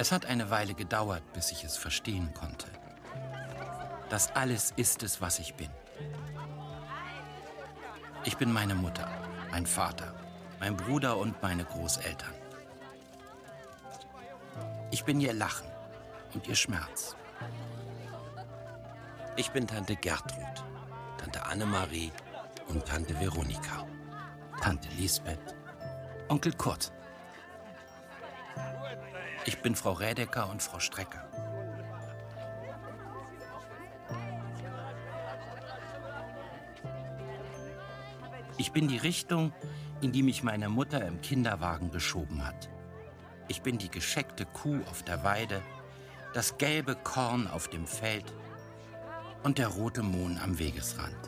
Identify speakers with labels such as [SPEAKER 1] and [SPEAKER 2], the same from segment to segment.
[SPEAKER 1] Es hat eine Weile gedauert, bis ich es verstehen konnte. Das alles ist es, was ich bin. Ich bin meine Mutter, mein Vater, mein Bruder und meine Großeltern. Ich bin ihr Lachen und ihr Schmerz.
[SPEAKER 2] Ich bin Tante Gertrud, Tante Annemarie und Tante Veronika.
[SPEAKER 1] Tante Lisbeth, Onkel Kurt. Ich bin Frau Rädecker und Frau Strecker. Ich bin die Richtung, in die mich meine Mutter im Kinderwagen geschoben hat. Ich bin die gescheckte Kuh auf der Weide, das gelbe Korn auf dem Feld und der rote Mohn am Wegesrand.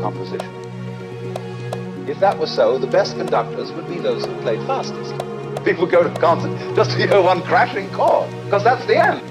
[SPEAKER 3] Composition. If that were so, the best conductors would be those who played fastest. People go to concert just to hear one crashing chord, because that's the end.